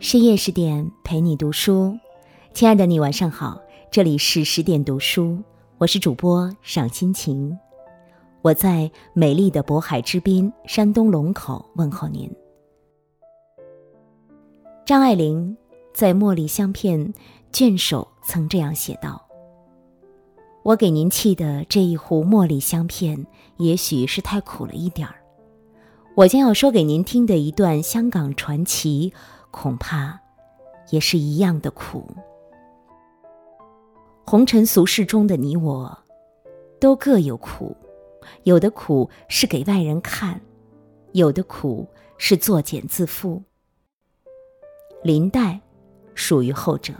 深夜十点陪你读书，亲爱的你晚上好，这里是十点读书，我是主播赏心情，我在美丽的渤海之滨山东龙口问候您。张爱玲在《茉莉香片》卷首曾这样写道：“我给您沏的这一壶茉莉香片，也许是太苦了一点儿。我将要说给您听的一段香港传奇。”恐怕也是一样的苦。红尘俗世中的你我，都各有苦，有的苦是给外人看，有的苦是作茧自缚。林黛属于后者。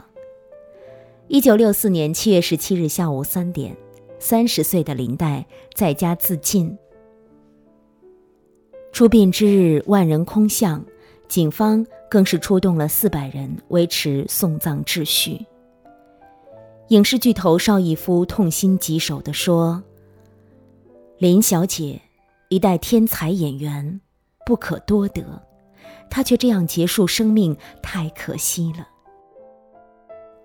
一九六四年七月十七日下午三点，三十岁的林黛在家自尽。出殡之日，万人空巷。警方更是出动了四百人维持送葬秩序。影视巨头邵逸夫痛心疾首地说：“林小姐，一代天才演员，不可多得，她却这样结束生命，太可惜了。”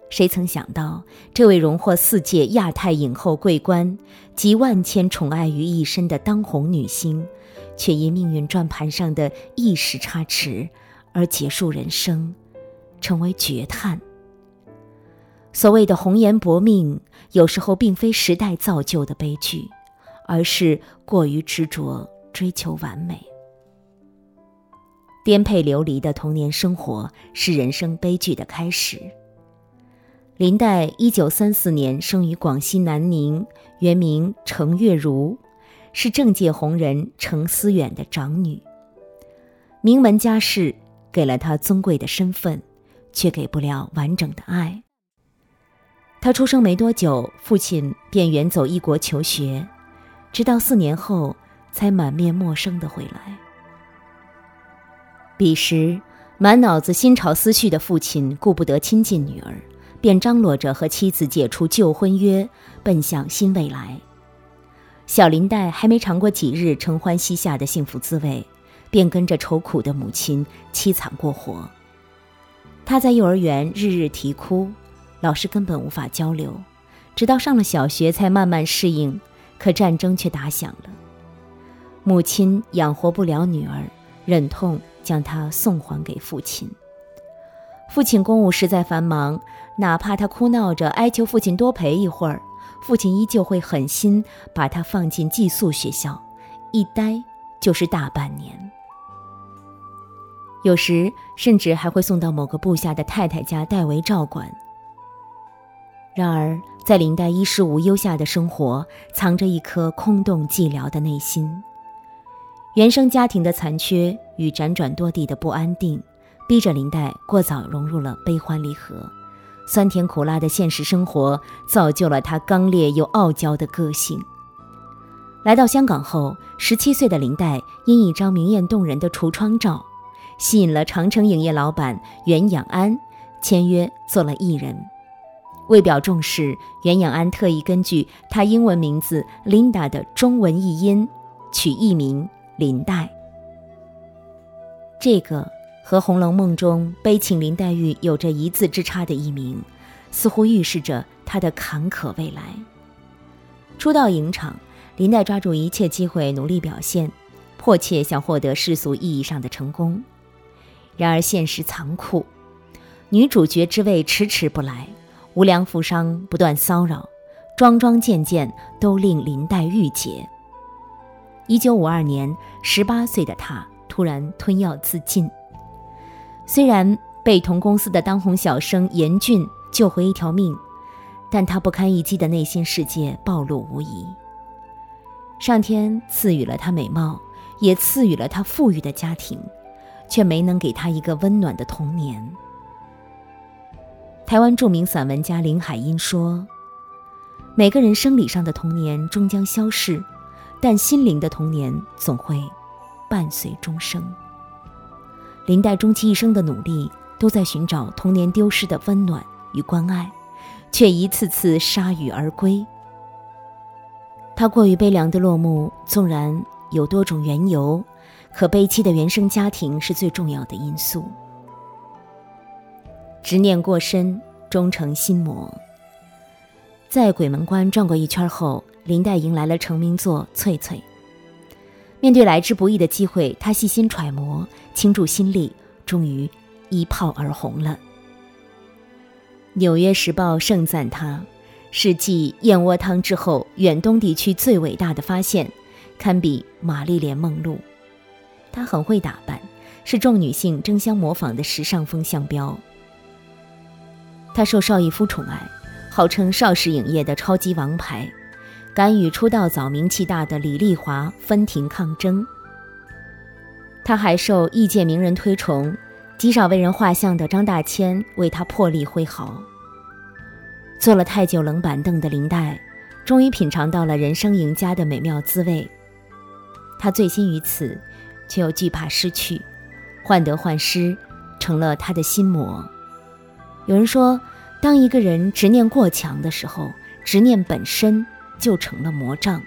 谁曾想到，这位荣获四届亚太影后桂冠、集万千宠爱于一身的当红女星。却因命运转盘上的一时差池，而结束人生，成为绝叹。所谓的红颜薄命，有时候并非时代造就的悲剧，而是过于执着追求完美。颠沛流离的童年生活是人生悲剧的开始。林黛一九三四年生于广西南宁，原名程月如。是政界红人程思远的长女。名门家世给了她尊贵的身份，却给不了完整的爱。她出生没多久，父亲便远走异国求学，直到四年后才满面陌生的回来。彼时，满脑子新潮思绪的父亲顾不得亲近女儿，便张罗着和妻子解除旧婚约，奔向新未来。小林黛还没尝过几日承欢膝下的幸福滋味，便跟着愁苦的母亲凄惨过活。她在幼儿园日日啼哭，老师根本无法交流，直到上了小学才慢慢适应。可战争却打响了，母亲养活不了女儿，忍痛将她送还给父亲。父亲公务实在繁忙，哪怕他哭闹着哀求父亲多陪一会儿。父亲依旧会狠心把他放进寄宿学校，一待就是大半年。有时甚至还会送到某个部下的太太家代为照管。然而，在林黛衣食无忧下的生活，藏着一颗空洞寂寥的内心。原生家庭的残缺与辗转多地的不安定，逼着林黛过早融入了悲欢离合。酸甜苦辣的现实生活造就了他刚烈又傲娇的个性。来到香港后，十七岁的林黛因一张明艳动人的橱窗照，吸引了长城影业老板袁养安签约做了艺人。为表重视，袁养安特意根据他英文名字 Linda 的中文译音，取艺名林黛。这个。和《红楼梦》中悲情林黛玉有着一字之差的艺名，似乎预示着她的坎坷未来。初到影场，林黛抓住一切机会努力表现，迫切想获得世俗意义上的成功。然而现实残酷，女主角之位迟迟不来，无良富商不断骚扰，桩桩件件都令林黛郁结。一九五二年，十八岁的她突然吞药自尽。虽然被同公司的当红小生严俊救回一条命，但他不堪一击的内心世界暴露无遗。上天赐予了他美貌，也赐予了他富裕的家庭，却没能给他一个温暖的童年。台湾著名散文家林海音说：“每个人生理上的童年终将消逝，但心灵的童年总会伴随终生。”林黛终其一生的努力，都在寻找童年丢失的温暖与关爱，却一次次铩羽而归。她过于悲凉的落幕，纵然有多种缘由，可悲凄的原生家庭是最重要的因素。执念过深，终成心魔。在鬼门关转过一圈后，林黛迎来了成名作《翠翠》。面对来之不易的机会，她细心揣摩，倾注心力，终于一炮而红了。《纽约时报》盛赞她是继燕窝汤之后远东地区最伟大的发现，堪比玛丽莲梦露。她很会打扮，是众女性争相模仿的时尚风向标。她受邵逸夫宠爱。号称邵氏影业的超级王牌，敢与出道早、名气大的李丽华分庭抗争。他还受异界名人推崇，极少为人画像的张大千为他破例挥毫。坐了太久冷板凳的林黛，终于品尝到了人生赢家的美妙滋味。他醉心于此，却又惧怕失去，患得患失，成了他的心魔。有人说。当一个人执念过强的时候，执念本身就成了魔障。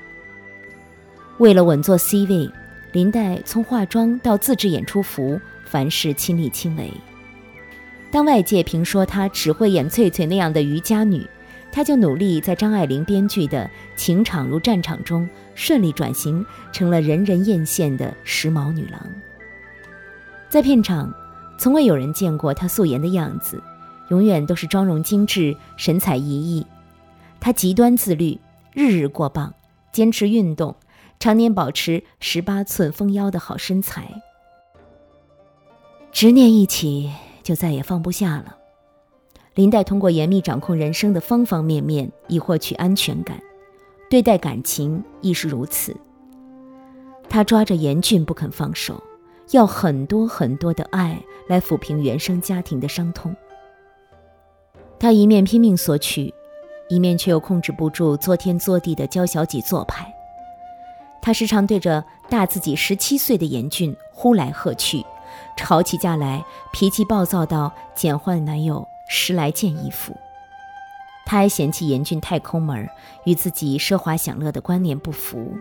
为了稳坐 C 位，林黛从化妆到自制演出服，凡事亲力亲为。当外界评说她只会演翠翠那样的渔家女，她就努力在张爱玲编剧的《情场如战场》中顺利转型，成了人人艳羡的时髦女郎。在片场，从未有人见过她素颜的样子。永远都是妆容精致、神采奕奕。她极端自律，日日过磅，坚持运动，常年保持十八寸丰腰的好身材。执念一起，就再也放不下了。林黛通过严密掌控人生的方方面面，以获取安全感，对待感情亦是如此。她抓着严峻不肯放手，要很多很多的爱来抚平原生家庭的伤痛。他一面拼命索取，一面却又控制不住作天作地的娇小姐做派。他时常对着大自己十七岁的严俊呼来喝去，吵起架来脾气暴躁到捡换男友十来件衣服。他还嫌弃严俊太抠门，与自己奢华享乐的观念不符。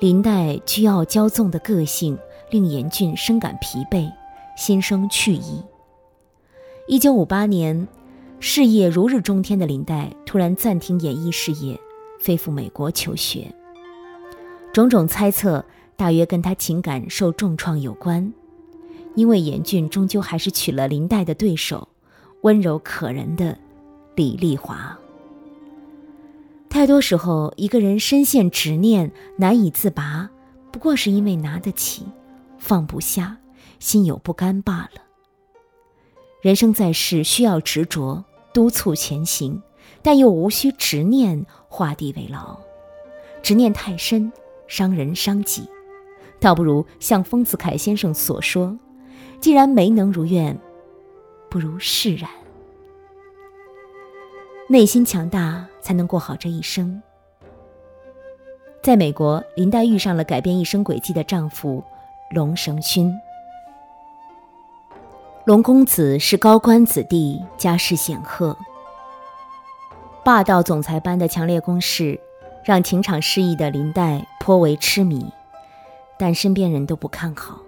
林黛倨傲骄纵的个性令严俊深感疲惫，心生去意。一九五八年，事业如日中天的林黛突然暂停演艺事业，飞赴美国求学。种种猜测大约跟她情感受重创有关，因为严俊终究还是娶了林黛的对手，温柔可人的李丽华。太多时候，一个人深陷执念难以自拔，不过是因为拿得起，放不下，心有不甘罢了。人生在世，需要执着督促前行，但又无需执念画地为牢。执念太深，伤人伤己，倒不如像丰子恺先生所说：“既然没能如愿，不如释然。”内心强大，才能过好这一生。在美国，林黛遇上了改变一生轨迹的丈夫龙绳勋。龙公子是高官子弟，家世显赫。霸道总裁般的强烈攻势，让情场失意的林黛颇为痴迷，但身边人都不看好。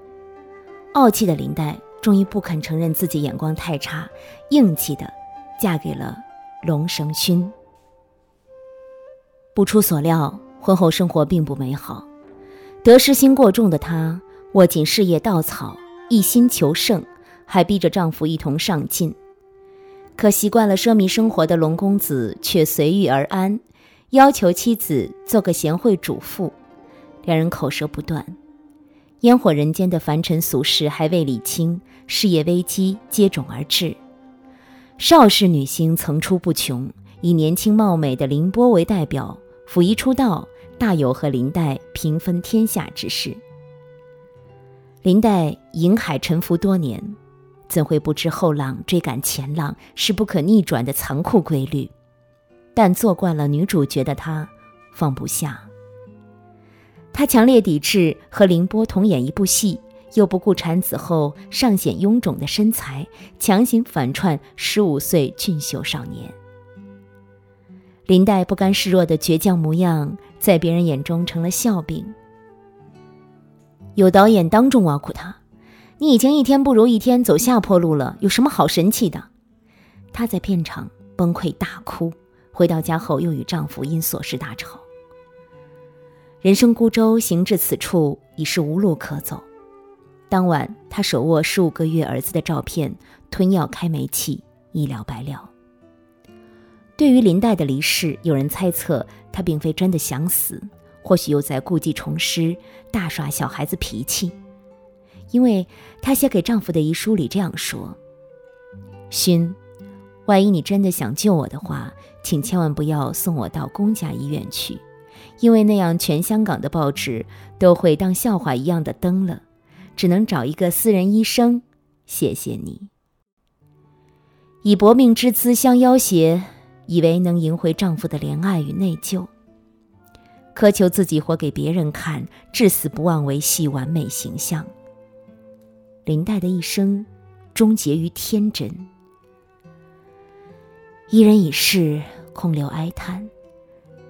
傲气的林黛终于不肯承认自己眼光太差，硬气的嫁给了龙绳勋。不出所料，婚后生活并不美好。得失心过重的她，握紧事业稻草，一心求胜。还逼着丈夫一同上进，可习惯了奢靡生活的龙公子却随遇而安，要求妻子做个贤惠主妇，两人口舌不断。烟火人间的凡尘俗事还未理清，事业危机接踵而至。邵氏女星层出不穷，以年轻貌美的凌波为代表，甫一出道，大有和林黛平分天下之势。林黛银海沉浮多年。怎会不知后浪追赶前浪是不可逆转的残酷规律？但做惯了女主角的她，放不下。她强烈抵制和凌波同演一部戏，又不顾产子后尚显臃肿的身材，强行反串十五岁俊秀少年。林黛不甘示弱的倔强模样，在别人眼中成了笑柄。有导演当众挖苦她。你已经一天不如一天走下坡路了，有什么好神气的？她在片场崩溃大哭，回到家后又与丈夫因琐事大吵。人生孤舟行至此处，已是无路可走。当晚，她手握十五个月儿子的照片，吞药开煤气，一了百了。对于林黛的离世，有人猜测她并非真的想死，或许又在故技重施，大耍小孩子脾气。因为她写给丈夫的遗书里这样说：“勋，万一你真的想救我的话，请千万不要送我到公家医院去，因为那样全香港的报纸都会当笑话一样的登了。”只能找一个私人医生，谢谢你。以薄命之姿相要挟，以为能赢回丈夫的怜爱与内疚，苛求自己活给别人看，至死不忘维系完美形象。林黛的一生终结于天真。一人已逝，空留哀叹。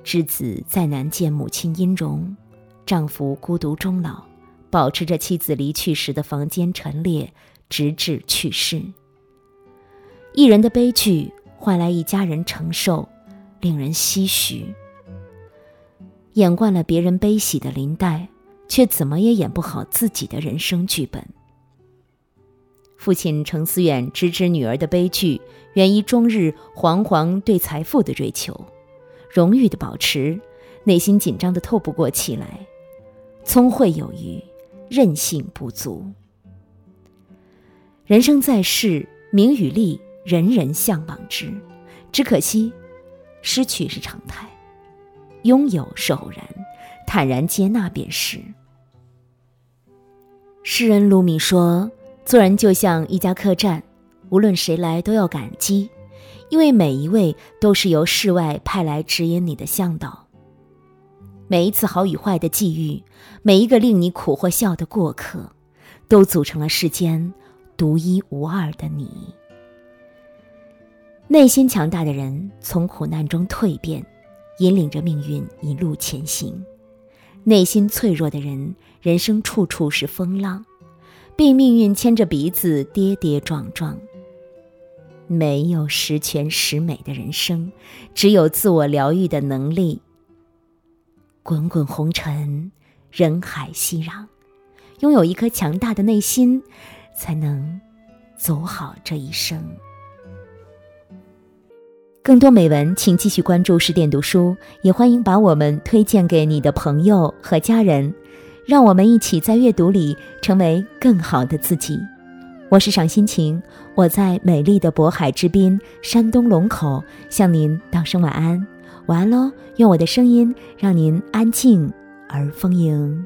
之子再难见母亲音容，丈夫孤独终老。保持着妻子离去时的房间陈列，直至去世。一人的悲剧换来一家人承受，令人唏嘘。演惯了别人悲喜的林黛，却怎么也演不好自己的人生剧本。父亲程思远直知女儿的悲剧，源于终日惶惶对财富的追求，荣誉的保持，内心紧张的透不过气来。聪慧有余。韧性不足。人生在世，名与利，人人向往之，只可惜，失去是常态，拥有是偶然，坦然接纳便是。诗人鲁米说：“做人就像一家客栈，无论谁来都要感激，因为每一位都是由世外派来指引你的向导。”每一次好与坏的际遇，每一个令你苦或笑的过客，都组成了世间独一无二的你。内心强大的人从苦难中蜕变，引领着命运一路前行；内心脆弱的人，人生处处是风浪，被命运牵着鼻子跌跌撞撞。没有十全十美的人生，只有自我疗愈的能力。滚滚红尘，人海熙攘，拥有一颗强大的内心，才能走好这一生。更多美文，请继续关注十点读书，也欢迎把我们推荐给你的朋友和家人，让我们一起在阅读里成为更好的自己。我是赏心情，我在美丽的渤海之滨，山东龙口，向您道声晚安。晚安喽，用我的声音让您安静而丰盈。